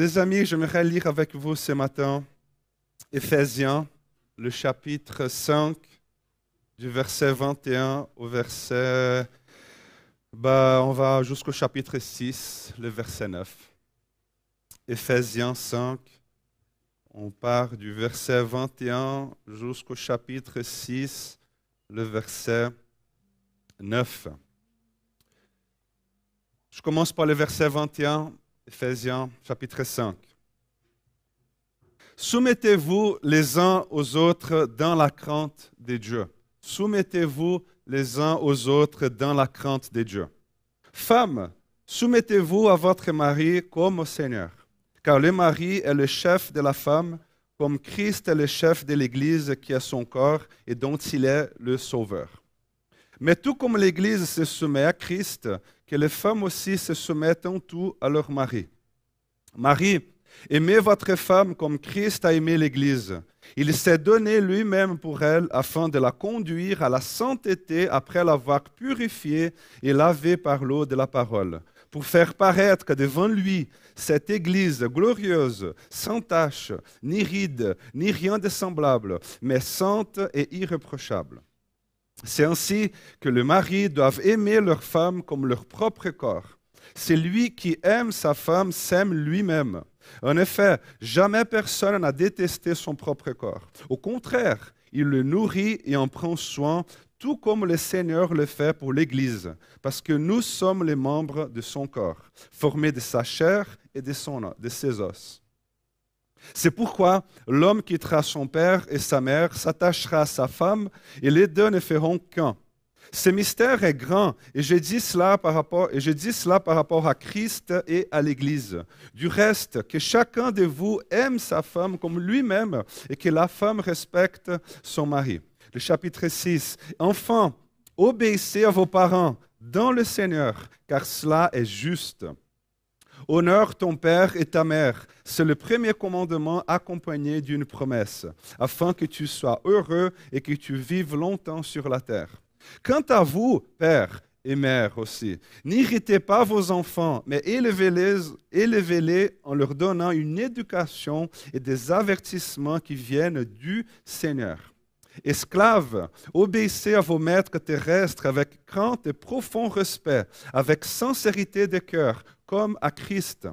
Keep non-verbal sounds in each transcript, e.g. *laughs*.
Les amis, j'aimerais lire avec vous ce matin Éphésiens, le chapitre 5, du verset 21 au verset... Bah, on va jusqu'au chapitre 6, le verset 9. Éphésiens 5, on part du verset 21 jusqu'au chapitre 6, le verset 9. Je commence par le verset 21, Éphésiens chapitre 5. Soumettez-vous les uns aux autres dans la crainte de Dieu. Soumettez-vous les uns aux autres dans la crainte de Dieu. Femmes, soumettez-vous à votre mari comme au Seigneur, car le mari est le chef de la femme, comme Christ est le chef de l'Église qui est son corps et dont il est le sauveur. Mais tout comme l'Église se soumet à Christ, que les femmes aussi se soumettent en tout à leur mari. Marie, aimez votre femme comme Christ a aimé l'Église. Il s'est donné lui-même pour elle afin de la conduire à la sainteté après l'avoir purifiée et lavée par l'eau de la parole, pour faire paraître devant lui cette Église glorieuse, sans tache, ni ride, ni rien de semblable, mais sainte et irréprochable. C'est ainsi que les maris doivent aimer leur femme comme leur propre corps. C'est lui qui aime sa femme s'aime lui-même. En effet, jamais personne n'a détesté son propre corps. Au contraire, il le nourrit et en prend soin, tout comme le Seigneur le fait pour l'Église, parce que nous sommes les membres de son corps, formés de sa chair et de ses os. C'est pourquoi l'homme quittera son père et sa mère, s'attachera à sa femme, et les deux ne feront qu'un. Ce mystère est grand, et je dis cela par rapport, et cela par rapport à Christ et à l'Église. Du reste, que chacun de vous aime sa femme comme lui-même, et que la femme respecte son mari. Le chapitre 6. Enfin, obéissez à vos parents dans le Seigneur, car cela est juste. Honore ton père et ta mère. C'est le premier commandement accompagné d'une promesse, afin que tu sois heureux et que tu vives longtemps sur la terre. Quant à vous, père et mère aussi, n'irritez pas vos enfants, mais élevez-les, en leur donnant une éducation et des avertissements qui viennent du Seigneur. Esclaves, obéissez à vos maîtres terrestres avec crainte et profond respect, avec sincérité de cœur, comme à Christ.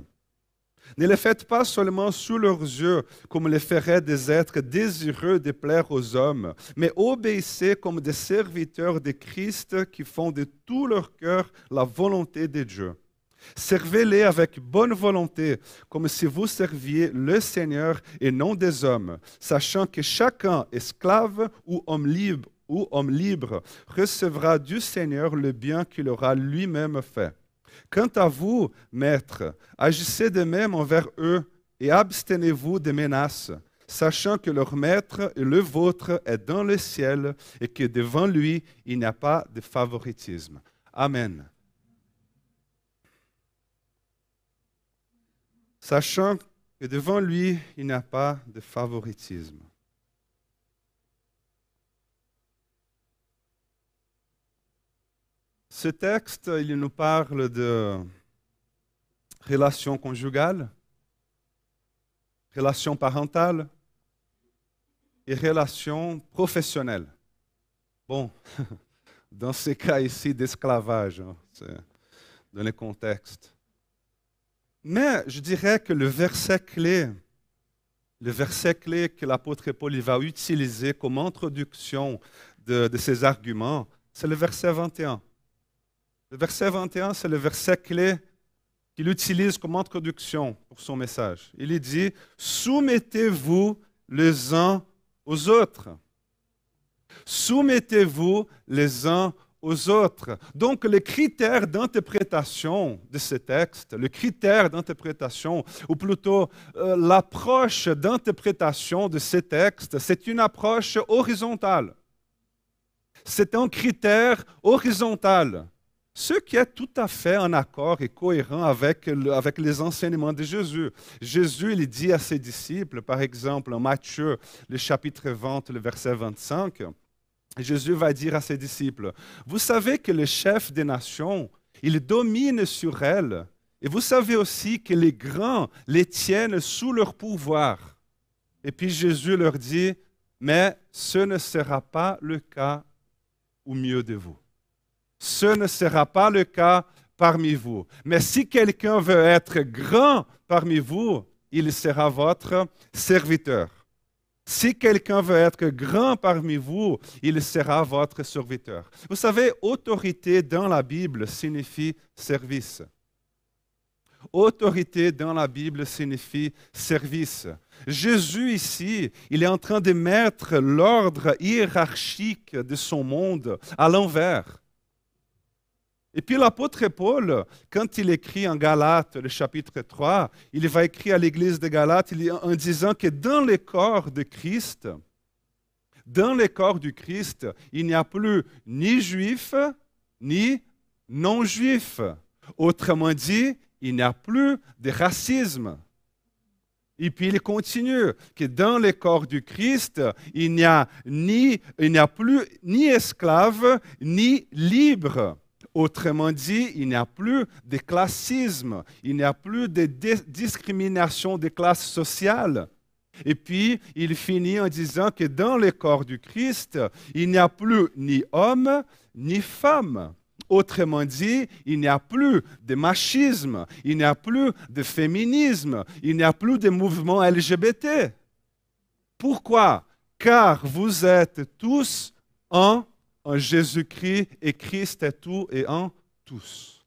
Ne les faites pas seulement sous leurs yeux, comme le feraient des êtres désireux de plaire aux hommes, mais obéissez comme des serviteurs de Christ qui font de tout leur cœur la volonté de Dieu. Servez-les avec bonne volonté, comme si vous serviez le Seigneur et non des hommes, sachant que chacun, esclave ou homme libre, ou homme libre, recevra du Seigneur le bien qu'il aura lui-même fait. Quant à vous, maîtres, agissez de même envers eux et abstenez-vous des menaces, sachant que leur maître et le vôtre est dans le ciel et que devant lui, il n'y a pas de favoritisme. Amen. Sachant que devant lui, il n'y a pas de favoritisme. Ce texte, il nous parle de relations conjugales, relations parentales et relations professionnelles. Bon, *laughs* dans ces cas ici d'esclavage, hein, dans le contexte. Mais je dirais que le verset clé, le verset clé que l'apôtre Paul va utiliser comme introduction de, de ses arguments, c'est le verset 21. Le verset 21, c'est le verset clé qu'il utilise comme introduction pour son message. Il dit, soumettez-vous les uns aux autres. Soumettez-vous les uns aux autres. Donc, le critère d'interprétation de ce texte, le critère d'interprétation, ou plutôt euh, l'approche d'interprétation de ce texte, c'est une approche horizontale. C'est un critère horizontal ce qui est tout à fait en accord et cohérent avec, avec les enseignements de Jésus. Jésus, il dit à ses disciples, par exemple, en Matthieu, le chapitre 20, le verset 25, Jésus va dire à ses disciples, vous savez que le chef des nations, il domine sur elles Et vous savez aussi que les grands les tiennent sous leur pouvoir. Et puis Jésus leur dit, mais ce ne sera pas le cas au mieux de vous. Ce ne sera pas le cas parmi vous. Mais si quelqu'un veut être grand parmi vous, il sera votre serviteur. Si quelqu'un veut être grand parmi vous, il sera votre serviteur. Vous savez, autorité dans la Bible signifie service. Autorité dans la Bible signifie service. Jésus ici, il est en train de mettre l'ordre hiérarchique de son monde à l'envers. Et puis l'apôtre Paul, quand il écrit en Galates, le chapitre 3, il va écrire à l'église de Galates en disant que dans le corps de Christ, dans le corps du Christ, il n'y a plus ni juif, ni non-juif. Autrement dit, il n'y a plus de racisme. Et puis il continue que dans le corps du Christ, il n'y a, ni, il n'y a plus ni esclave, ni libre. Autrement dit, il n'y a plus de classisme, il n'y a plus de discrimination des classes sociales. Et puis, il finit en disant que dans le corps du Christ, il n'y a plus ni homme ni femme. Autrement dit, il n'y a plus de machisme, il n'y a plus de féminisme, il n'y a plus de mouvement LGBT. Pourquoi? Car vous êtes tous en en Jésus-Christ et Christ est tout et en tous.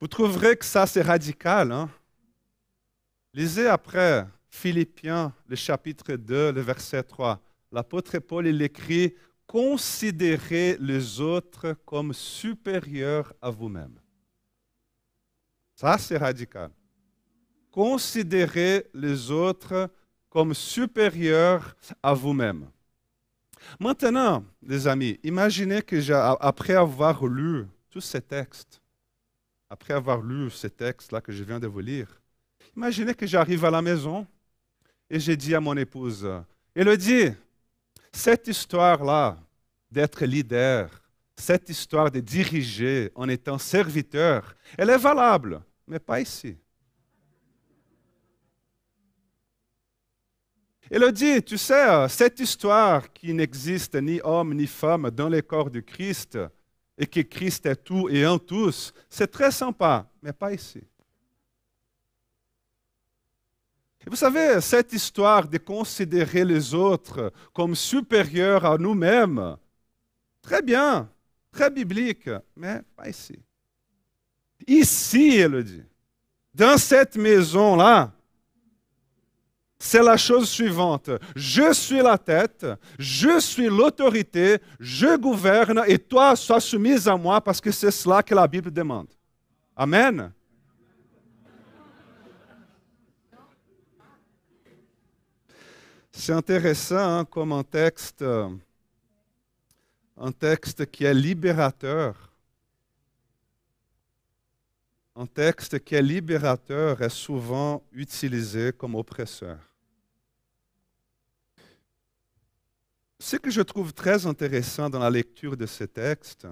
Vous trouverez que ça, c'est radical. Hein? Lisez après Philippiens, le chapitre 2, le verset 3. L'apôtre Paul, il écrit Considérez les autres comme supérieurs à vous-même. Ça, c'est radical. Considérez les autres comme supérieurs à vous-même. Maintenant, les amis, imaginez que après avoir lu tous ces textes, après avoir lu ces textes-là que je viens de vous lire, imaginez que j'arrive à la maison et j'ai dit à mon épouse, Elodie, cette histoire-là d'être leader, cette histoire de diriger en étant serviteur, elle est valable, mais pas ici. Dit, tu sais, euh, cette histoire qui n'existe ni homme ni femme dans le corps du Christ et que Christ est tout et en tous, c'est très sympa, mais pas ici. Et vous savez, cette histoire de considérer les autres comme supérieurs à nous-mêmes, très bien, très biblique, mais pas ici. Ici, elle dit, dans cette maison-là, c'est la chose suivante. Je suis la tête, je suis l'autorité, je gouverne et toi sois soumise à moi parce que c'est cela que la Bible demande. Amen. C'est intéressant hein, comme un texte, un texte qui est libérateur. Un texte qui est libérateur est souvent utilisé comme oppresseur. Ce que je trouve très intéressant dans la lecture de ce texte,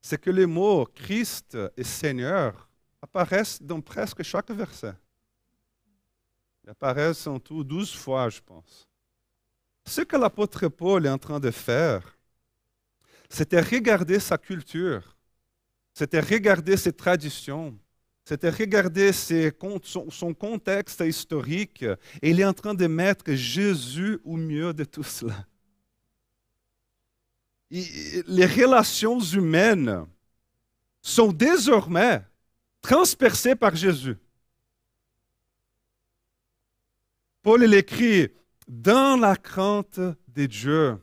c'est que les mots Christ et Seigneur apparaissent dans presque chaque verset. Ils apparaissent en tout douze fois, je pense. Ce que l'apôtre Paul est en train de faire, c'était regarder sa culture c'était regarder ses traditions, c'était regarder son, contexte historique, et il est en train de mettre Jésus au mieux de tout cela. les relations humaines sont désormais transpercées par Jésus. Paul l'écrit dans la crainte de Dieu.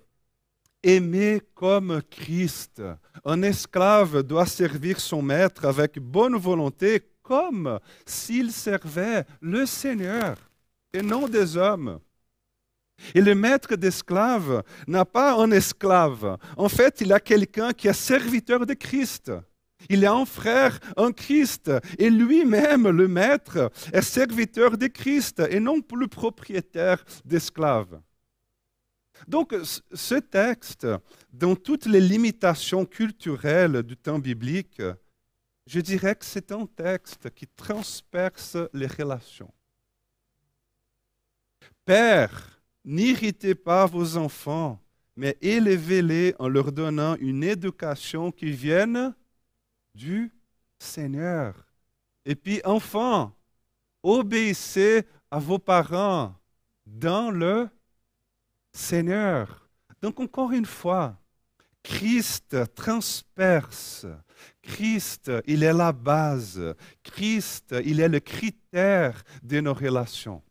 Aimer comme Christ. Un esclave doit servir son maître avec bonne volonté comme s'il servait le Seigneur et non des hommes. Et le maître d'esclave n'a pas un esclave. En fait, il a quelqu'un qui est serviteur de Christ. Il a un frère en Christ. Et lui-même, le maître, est serviteur de Christ et non plus propriétaire d'esclaves. Donc, ce texte, dans toutes les limitations culturelles du temps biblique, je dirais que c'est un texte qui transperce les relations. Père, n'irritez pas vos enfants, mais élevez-les en leur donnant une éducation qui vienne du Seigneur. Et puis, enfants, obéissez à vos parents dans le Seigneur. Donc, encore une fois, Christ transperce. Christ, il est la base. Christ, il est le critère de nos relations.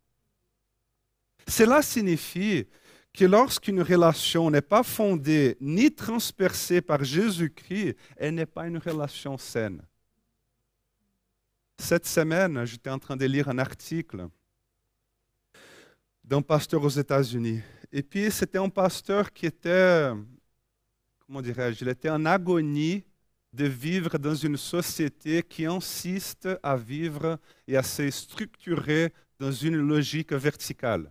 Cela signifie que lorsqu'une relation n'est pas fondée ni transpercée par Jésus-Christ, elle n'est pas une relation saine. Cette semaine, j'étais en train de lire un article d'un pasteur aux États-Unis. Et puis, c'était un pasteur qui était, comment dirais-je, il était en agonie de vivre dans une société qui insiste à vivre et à se structurer dans une logique verticale,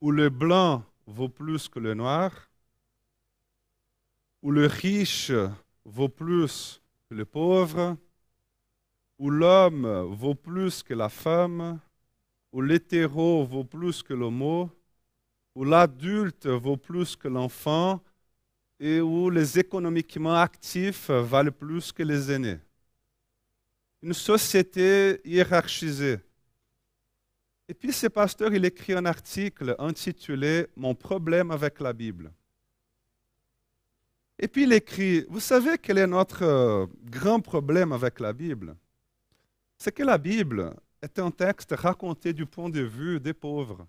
où le blanc vaut plus que le noir, où le riche vaut plus que le pauvre, où l'homme vaut plus que la femme, où l'hétéro vaut plus que l'homo, où l'adulte vaut plus que l'enfant et où les économiquement actifs valent plus que les aînés. Une société hiérarchisée. Et puis ce pasteur, il écrit un article intitulé Mon problème avec la Bible. Et puis il écrit, vous savez quel est notre euh, grand problème avec la Bible? C'est que la Bible est un texte raconté du point de vue des pauvres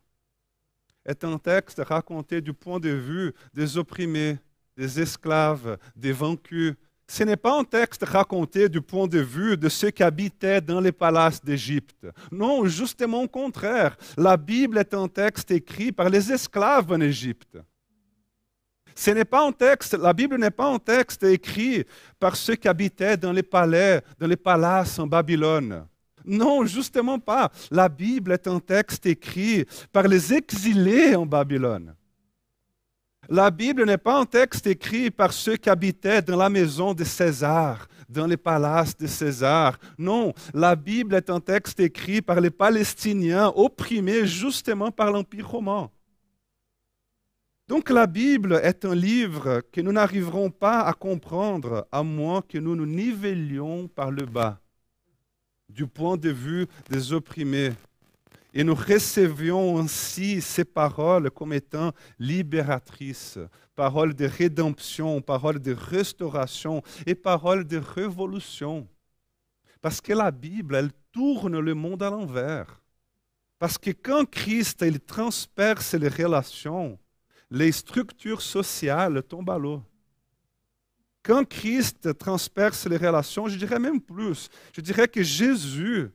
est un texte raconté du point de vue des opprimés, des esclaves, des vaincus. Ce n'est pas un texte raconté du point de vue de ceux qui habitaient dans les palaces d'Égypte. Non, justement au contraire. La Bible est un texte écrit par les esclaves en Égypte. Ce n'est pas un texte, la Bible n'est pas un texte écrit par ceux qui habitaient dans les palais, dans les palaces en Babylone. Non, justement pas. La Bible est un texte écrit par les exilés en Babylone. La Bible n'est pas un texte écrit par ceux qui habitaient dans la maison de César, dans les palaces de César. Non, la Bible est un texte écrit par les Palestiniens opprimés justement par l'Empire romain. Donc la Bible est un livre que nous n'arriverons pas à comprendre à moins que nous nous nivelions par le bas du point de vue des opprimés. Et nous recevions ainsi ces paroles comme étant libératrices, paroles de rédemption, paroles de restauration et paroles de révolution. Parce que la Bible, elle tourne le monde à l'envers. Parce que quand Christ il transperce les relations, les structures sociales tombent à l'eau. Quand Christ transperce les relations, je dirais même plus, je dirais que Jésus,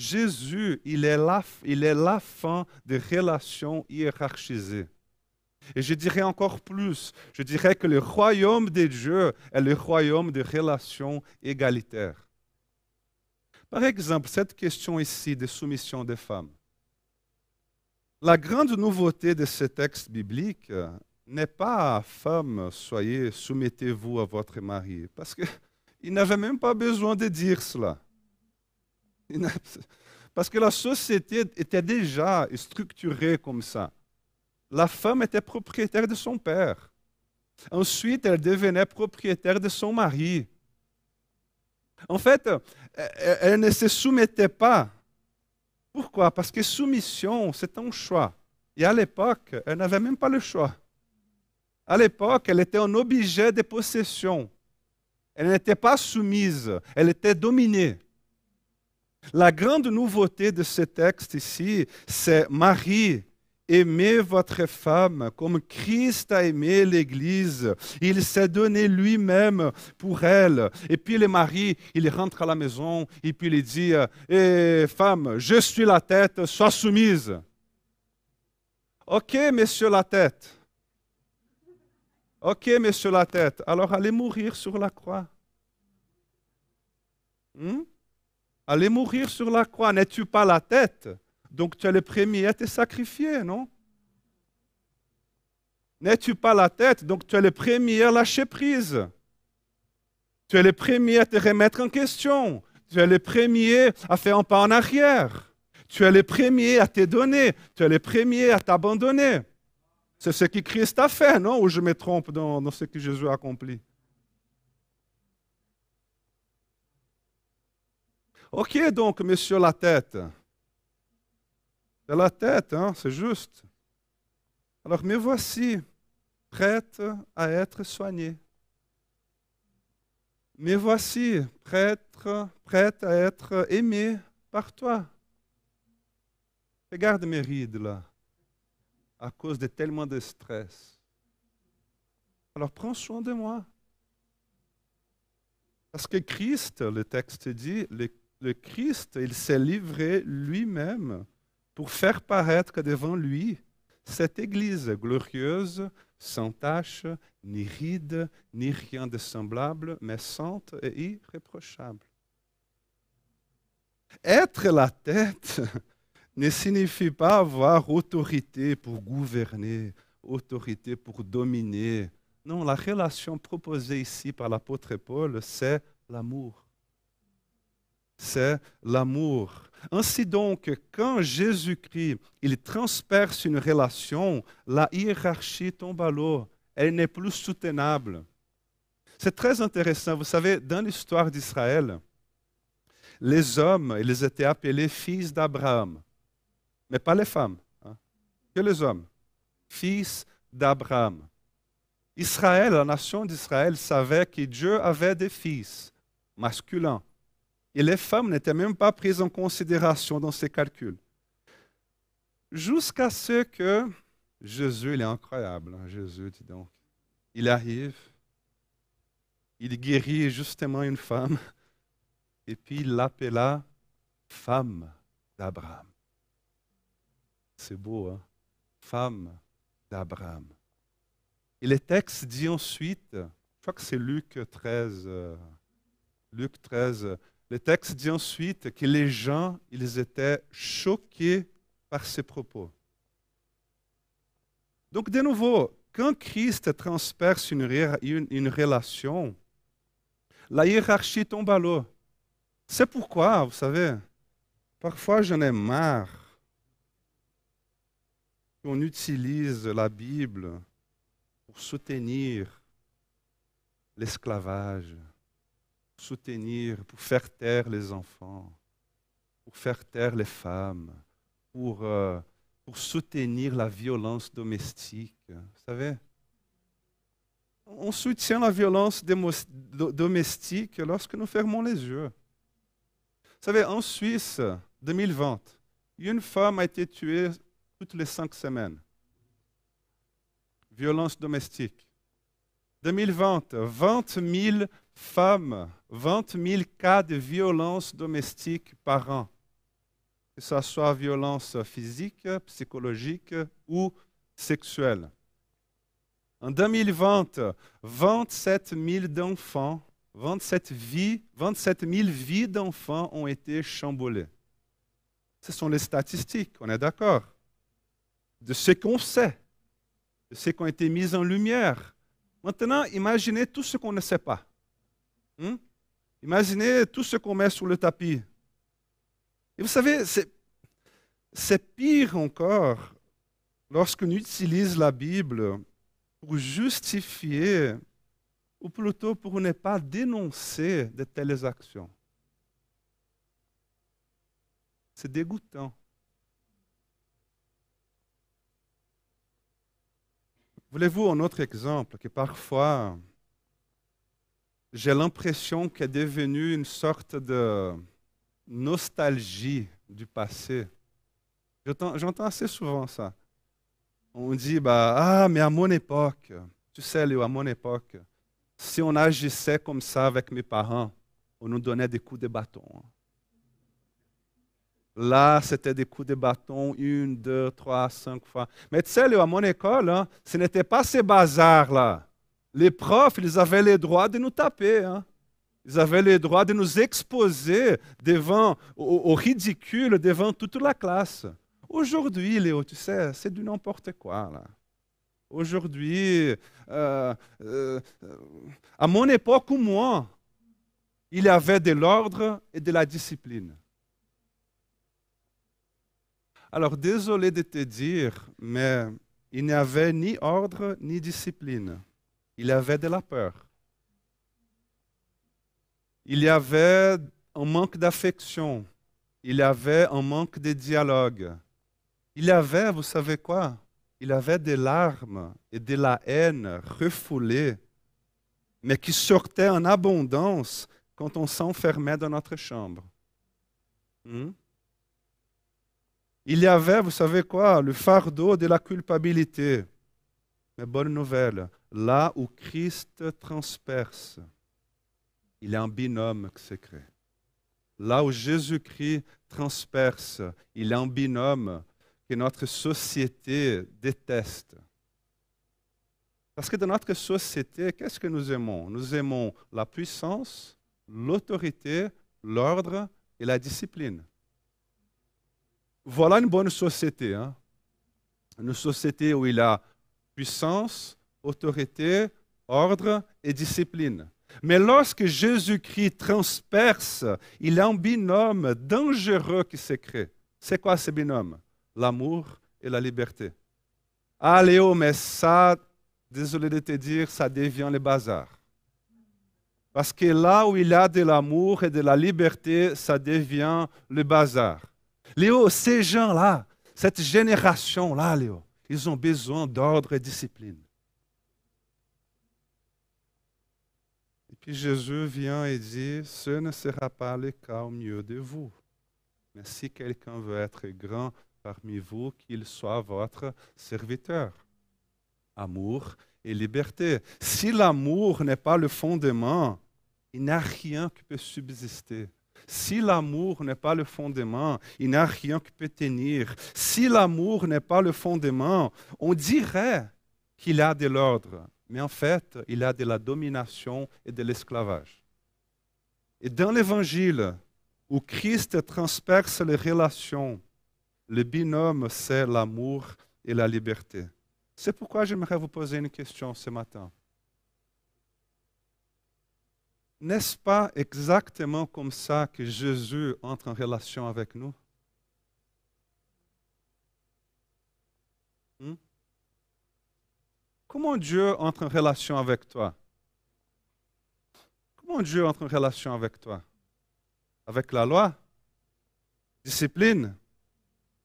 Jésus, il est la, fin des relations hiérarchisées. Et je dirais encore plus, je dirais que le royaume de Dieu est le royaume des relations égalitaires. Par exemple, cette question ici de soumission des femmes. La grande nouveauté de ce texte biblique, n'est pas femme, soyez, soumettez-vous à votre mari. Parce qu'il *laughs* n'avait même pas besoin de dire cela. Parce que la société était déjà structurée comme ça. La femme était propriétaire de son père. Ensuite, elle devenait propriétaire de son mari. En fait, elle ne se soumettait pas. Pourquoi? Parce que soumission, c'est un choix. Et à l'époque, elle n'avait même pas le choix. À l'époque, elle était un objet de possession. Elle n'était pas soumise, elle était dominée. La grande nouveauté de ce texte ici, c'est Marie, aimez votre femme comme Christ a aimé l'Église. Il s'est donné lui-même pour elle. Et puis le mari, il rentre à la maison et puis il dit, eh, femme, je suis la tête, sois soumise. Ok, monsieur la tête. Ok, mais sur la tête, alors allez mourir sur la croix. Hmm? Allez mourir sur la croix. N'es-tu pas la tête? Donc tu es le premier à te sacrifier, non? N'es-tu pas la tête? Donc tu es le premier à lâcher prise. Tu es le premier à te remettre en question. Tu es le premier à faire un pas en arrière. Tu es le premier à te donner. Tu es le premier à t'abandonner. C'est ce que Christ a fait, non? Ou je me trompe dans, dans ce que Jésus a accompli? Ok, donc, monsieur la tête. C'est la tête, hein, c'est juste. Alors, me voici, prête à être soignée. Me voici, prête, à être aimée par toi. Regarde mes rides là, à cause de tellement de stress. Alors prends soin de moi. Parce que Christ, le texte dit, le Christ, il s'est livré lui-même pour faire paraître devant lui cette Église glorieuse, sans tache, ni ride, ni rien de semblable, mais sainte et irréprochable. Être la tête *laughs* ne signifie pas avoir autorité pour gouverner, autorité pour dominer. Non, la relation proposée ici par l'apôtre Paul, c'est l'amour. C'est l'amour. Ainsi donc, quand Jésus-Christ, il transperce une relation, la hiérarchie tombe à l'eau. Elle n'est plus soutenable. C'est très intéressant. Vous savez, dans l'histoire d'Israël, les hommes, ils étaient appelés fils d'Abraham, mais pas les femmes, hein. que les hommes, fils d'Abraham. Israël, la nation d'Israël, savait que Dieu avait des fils masculins et les femmes n'étaient même pas prises en considération dans ces calculs. Jusqu'à ce que Jésus, il est incroyable, hein, Jésus, dis donc. Il arrive, il guérit justement une femme, et puis il l'appela femme d'Abraham. C'est beau, hein? Femme d'Abraham. Et le texte dit ensuite, je crois que c'est Luc 13, euh, Luc 13, le texte dit ensuite que les gens, ils étaient choqués par ces propos. Donc, de nouveau, quand Christ transperce une, une, relation, la hiérarchie tombe à l'eau. C'est pourquoi, vous savez, parfois j'en ai marre qu'on utilise la Bible pour soutenir l'esclavage, soutenir, pour faire taire les enfants, pour faire taire les femmes, pour, euh, pour soutenir la violence domestique. Vous savez, on soutient la violence domestique lorsque nous fermons les yeux. Vous savez, en Suisse, 2020, une femme a été tuée toutes les cinq semaines. Violence domestique. 2020, 20 000 femmes, 20 000 cas de violence domestique par an, que ce soit violence physique, psychologique ou sexuelle. En 2020, 27 000 d'enfants, 27, vies, 27 000 vies d'enfants ont été chamboulées. Ce sont les statistiques, on est d'accord. De ce qu'on sait, de ce qui ont été mis en lumière. Maintenant, imaginez tout ce qu'on ne sait pas. Hmm? Imaginez tout ce qu'on met sur le tapis. Et vous savez, c'est pire encore lorsqu'on utilise la Bible pour justifier, ou plutôt pour ne pas dénoncer de telles actions. C'est dégoûtant. Voulez-vous un autre exemple que parfois j'ai l'impression qu'est devenu une sorte de nostalgie du passé. J'entends assez souvent ça. On dit, bah, ah, mais à mon époque, tu sais, Léo, à mon époque, si on agissait comme ça avec mes parents, on nous donnait des coups de bâton. Là, c'était des coups de bâton, une, deux, trois, cinq fois. Mais tu sais, Léo, à mon école, hein, ce n'était pas ces bazars-là les profs, ils avaient le droit de nous taper. Hein. Ils avaient le droit de nous exposer devant, au, ridicule devant toute la classe. Aujourd'hui, Léo, tu sais, c'est du n'importe quoi. Aujourd'hui, euh, euh, à mon époque ou moi, il y avait de l'ordre et de la discipline. Alors, désolé de te dire, mais il n'y avait ni ordre ni discipline. Il y avait de la peur. Il y avait un manque d'affection. Il y avait un manque de dialogue. Il y avait, vous savez quoi? Il y avait des larmes et de la haine refoulées, mais qui sortaient en abondance quand on s'enfermait dans notre chambre. Hmm? Il y avait, vous savez quoi, le fardeau de la culpabilité. Mais bonne nouvelle, là où Christ transperce, il a un binôme secret. Là où Jésus-Christ transperce, il a un binôme que notre société déteste. Parce que dans notre société, qu'est-ce que nous aimons? Nous aimons la puissance, l'autorité, l'ordre et la discipline. Voilà une bonne société. Hein? Une société où il y a puissance, autorité, ordre et discipline. Mais lorsque Jésus-Christ transperce, il y a un binôme dangereux qui se crée. C'est quoi ce binôme? L'amour et la liberté. Ah Léo, mais ça, désolé de te dire, ça devient le bazar. Parce que là où il y a de l'amour et de la liberté, ça devient le bazar. Léo, ces gens-là, cette génération-là, Léo, ils ont besoin d'ordre et discipline. Et puis Jésus vient et dit, ce ne sera pas le cas au mieux de vous. Mais si quelqu'un veut être grand parmi vous, qu'il soit votre serviteur. Amour et liberté. Si l'amour n'est pas le fondement, il n'y a rien qui peut subsister. Si l'amour n'est pas le fondement, il n'y a rien qui peut tenir. Si l'amour n'est pas le fondement, on dirait qu'il a de l'ordre, mais en fait, il a de la domination et de l'esclavage. Et dans l'Évangile, où Christ transperce les relations, le binôme, c'est l'amour et la liberté. C'est pourquoi j'aimerais vous poser une question ce matin. N'est-ce pas exactement comme ça que Jésus entre en relation avec nous? Hmm? Comment Dieu entre en relation avec toi? Comment Dieu entre en relation avec toi? Avec la loi? Discipline?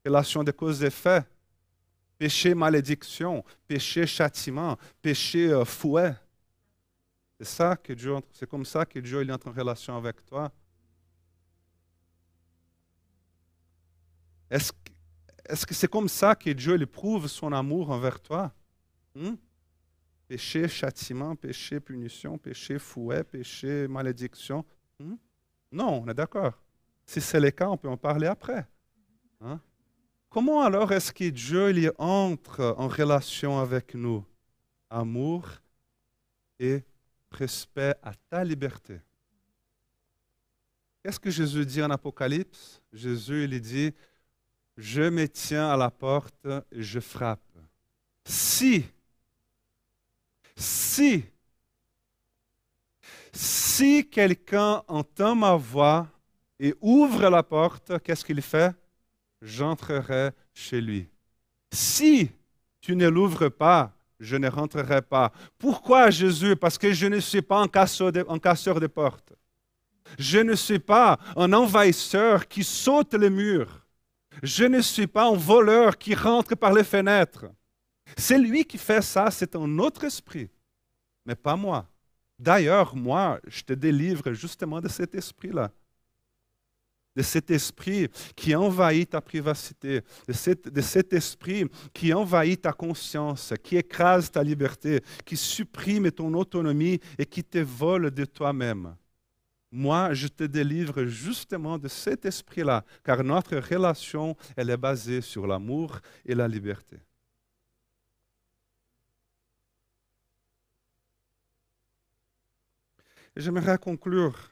Relation de cause et effet? Péché, malédiction, péché, châtiment, péché, euh, fouet? C'est ça que Dieu, c'est comme ça que Dieu il entre en relation avec toi. Est-ce, que c'est comme ça que Dieu éprouve son amour envers toi? Hmm? Péché, châtiment, péché, punition, péché, fouet, péché, malédiction. Hmm? Non, on est d'accord. Si c'est le cas, on peut en parler après. Hein? Comment alors est-ce que Dieu il entre en relation avec nous? Amour et respect à ta liberté. Qu'est-ce que Jésus dit en Apocalypse? Jésus il dit, je me tiens à la porte et je frappe. Si, si, quelqu'un entend ma voix et ouvre la porte, qu'est-ce qu'il fait? J'entrerai chez lui. Si tu ne l'ouvres pas, je ne rentrerai pas. Pourquoi Jésus? Parce que je ne suis pas un casseur de, casseur de portes. Je ne suis pas un envahisseur qui saute les murs. Je ne suis pas un voleur qui rentre par les fenêtres. C'est lui qui fait ça, c'est un autre esprit, mais pas moi. D'ailleurs, moi, je te délivre justement de cet esprit-là de cet esprit qui envahit ta privacité, de cet, de cet, esprit qui envahit ta conscience, qui écrase ta liberté, qui supprime ton autonomie et qui te vole de toi-même. Moi, je te délivre justement de cet esprit-là, car notre relation, elle est basée sur l'amour et la liberté. J'aimerais conclure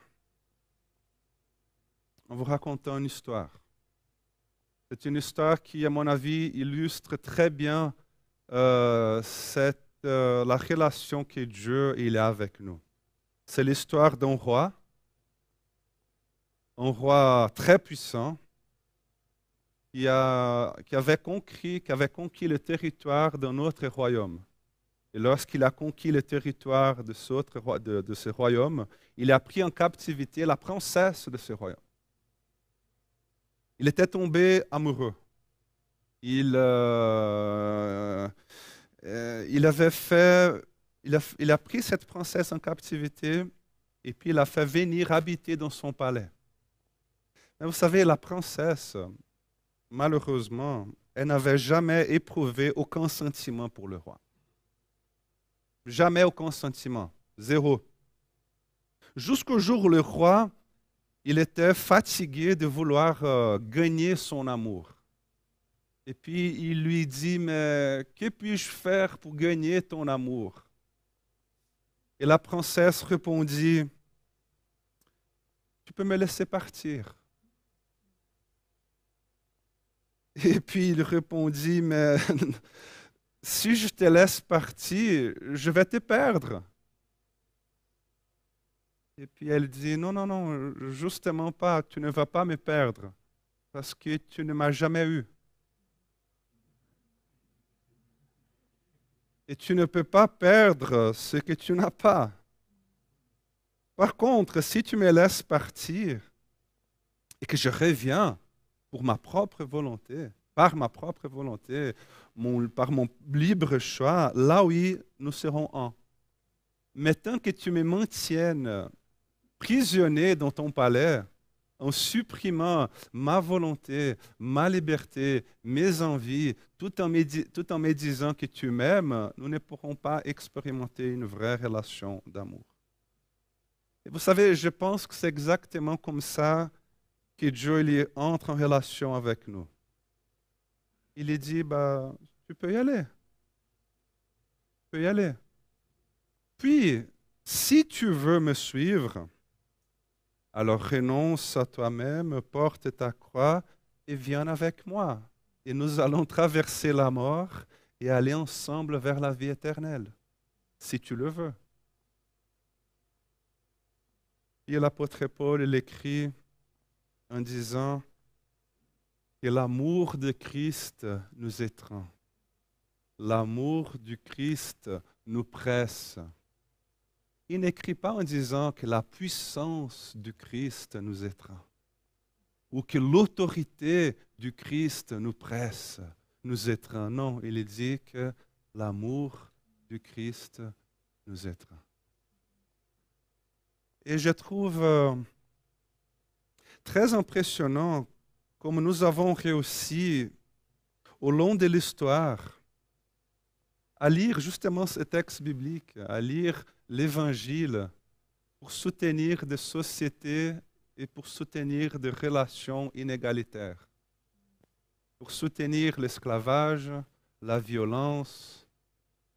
en vous racontant une histoire. C'est une histoire qui, à mon avis, illustre très bien euh, euh, la relation que Dieu a avec nous. C'est l'histoire d'un roi un roi très puissant qui, avait, conquis, qui avait conquis le territoire d'un autre royaume. Et lorsqu'il a conquis le territoire de ce, royaume, il a pris en captivité la princesse de ce royaume. Il était tombé amoureux. Il, euh, euh, avait fait, il a, il a pris cette princesse en captivité et puis il l'a fait venir habiter dans son palais. Mais vous savez, la princesse, malheureusement, elle n'avait jamais éprouvé aucun sentiment pour le roi. Jamais aucun sentiment. Zéro. Jusqu'au jour où le roi, il était fatigué de vouloir euh, gagner son amour. Et puis il lui dit, mais que puis-je faire pour gagner ton amour? Et la princesse répondit, tu peux me laisser partir. Et puis il répondit, mais *laughs* si je te laisse partir, je vais te perdre. Et puis elle dit, non, non, non, justement pas, tu ne vas pas me perdre, parce que tu ne m'as jamais eu. Et tu ne peux pas perdre ce que tu n'as pas. Par contre, si tu me laisses partir et que je reviens pour ma propre volonté, par ma propre volonté, par mon libre choix, là oui, nous serons un. Mais tant que tu me maintiennes prisonnier dans ton palais, en supprimant ma volonté, ma liberté, mes envies, tout en, me disant que tu m'aimes, nous ne pourrons pas expérimenter une vraie relation d'amour. Et vous savez, je pense que c'est exactement comme ça que Dieu entre en relation avec nous. Il lui dit, bah, tu peux y aller. Tu peux y aller. Puis, si tu veux me suivre, alors renonce à toi-même, porte ta croix et viens avec moi. Et nous allons traverser la mort et aller ensemble vers la vie éternelle, si tu le veux. Et l'apôtre Paul l'écrit en disant que l'amour de Christ nous étreint. L'amour du Christ nous presse. Il n'écrit pas en disant que la puissance du Christ nous étreint ou que l'autorité du Christ nous presse, nous étreint. Non, il dit que l'amour du Christ nous étreint. Et je trouve euh, très impressionnant comme nous avons réussi au long de l'histoire à lire justement ce texte biblique, à lire l'Évangile pour soutenir des sociétés et pour soutenir des relations inégalitaires, pour soutenir l'esclavage, la violence,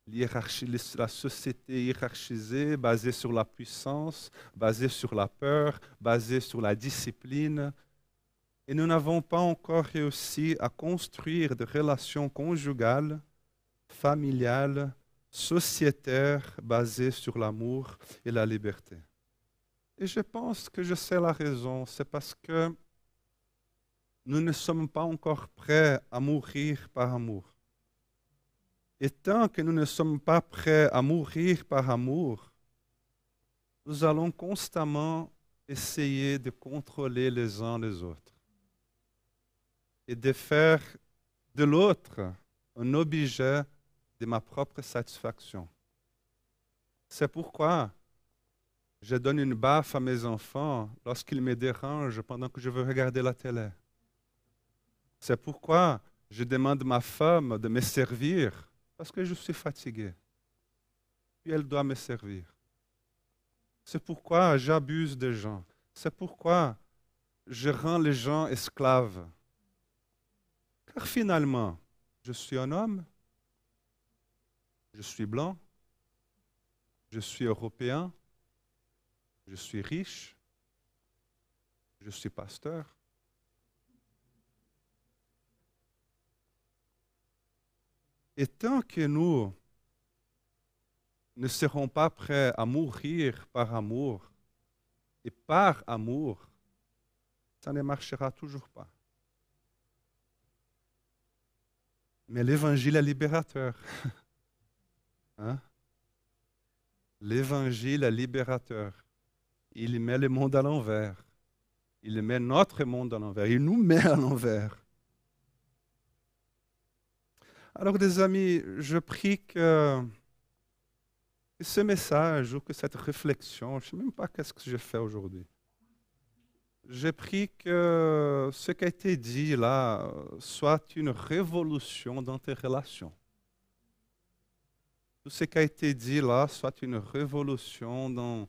la société hiérarchisée, basée sur la puissance, basée sur la peur, basée sur la discipline. Et nous n'avons pas encore réussi à construire des relations conjugales, familiales, sociétaires basées sur l'amour et la liberté. Et je pense que je sais la raison, c'est parce que nous ne sommes pas encore prêts à mourir par amour. Et tant que nous ne sommes pas prêts à mourir par amour, nous allons constamment essayer de contrôler les uns les autres et de faire de l'autre un objet de ma propre satisfaction. C'est pourquoi je donne une baffe à mes enfants lorsqu'ils me dérangent pendant que je veux regarder la télé. C'est pourquoi je demande à ma femme de me servir parce que je suis fatigué. Puis elle doit me servir. C'est pourquoi j'abuse des gens. C'est pourquoi je rends les gens esclaves. Car finalement, je suis un homme, je suis blanc, je suis européen, je suis riche, je suis pasteur. Et tant que nous ne serons pas prêts à mourir par amour et par amour, ça ne marchera toujours pas. Mais l'évangile est libérateur. *laughs* Hein? L'évangile est libérateur. Il met le monde à l'envers. Il met notre monde à l'envers. Il nous met à l'envers. Alors, des amis, je prie que, ce message ou que cette réflexion, je ne sais même pas qu'est-ce que j'ai fait aujourd'hui. Je prie que ce qui a été dit là soit une révolution dans tes relations. Tout ce qui a été dit là soit une révolution dans,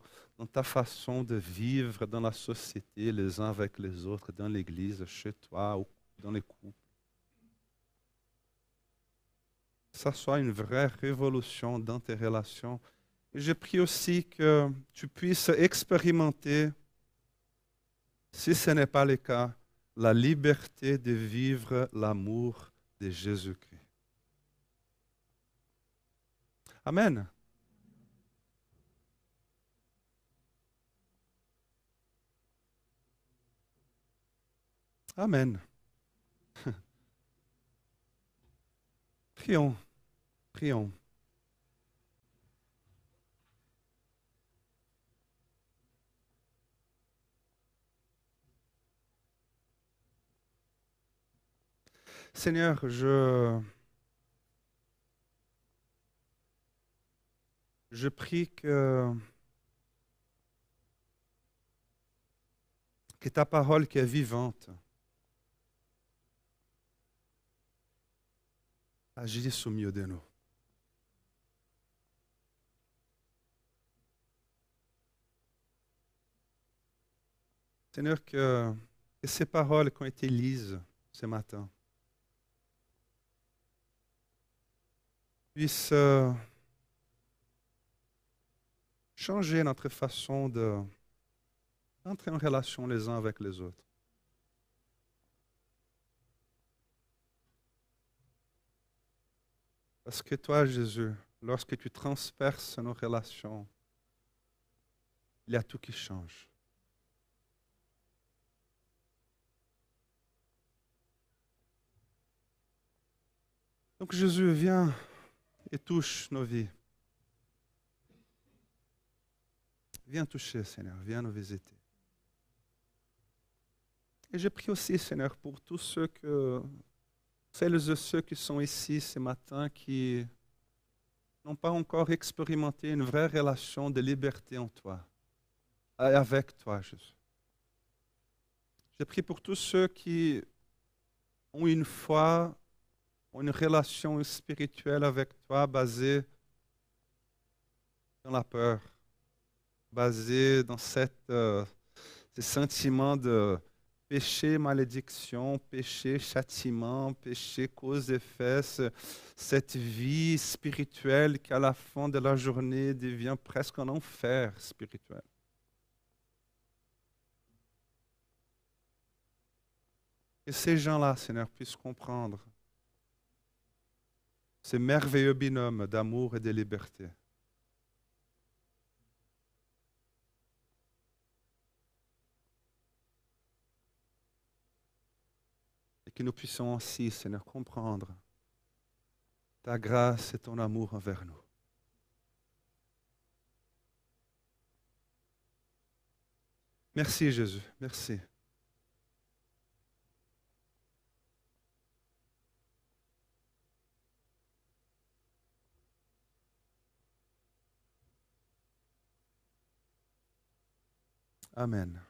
ta façon de vivre dans la société, les uns avec les autres, dans l'église, chez toi dans les couples. Que ça soit une vraie révolution dans tes relations. Je prie aussi que tu puisses expérimenter, si ce n'est pas le cas, la liberté de vivre l'amour de Jésus-Christ. Amen. Amen. *laughs* Prions, prions. Seigneur, je, je prie que, que ta parole qui est vivante agisse au milieu de nous. Seigneur, que, ces paroles qui ont été lises ce matin puissent euh, changer notre façon d'entrer en relation les uns avec les autres. Parce que toi, Jésus, lorsque tu transperces nos relations, il y a tout qui change. Donc Jésus, viens et touche nos vies. Viens toucher, Seigneur, viens nous visiter. Et je prie aussi, Seigneur, pour tous ceux que celles ceux qui sont ici ce matin qui n'ont pas encore expérimenté une vraie relation de liberté en toi, avec toi, Jésus. Je prie pour tous ceux qui ont une foi, une relation spirituelle avec toi basée dans la peur, basée dans cette, euh, ce sentiment de péché, malédiction, péché, châtiment, péché, cause effet, cette vie spirituelle qui à la fin de la journée devient presque un enfer spirituel. Que ces gens-là, Seigneur, puissent comprendre ce merveilleux binôme d'amour et de liberté. que nous puissions aussi, Seigneur, comprendre ta grâce et ton amour envers nous. Merci Jésus, merci. Amen.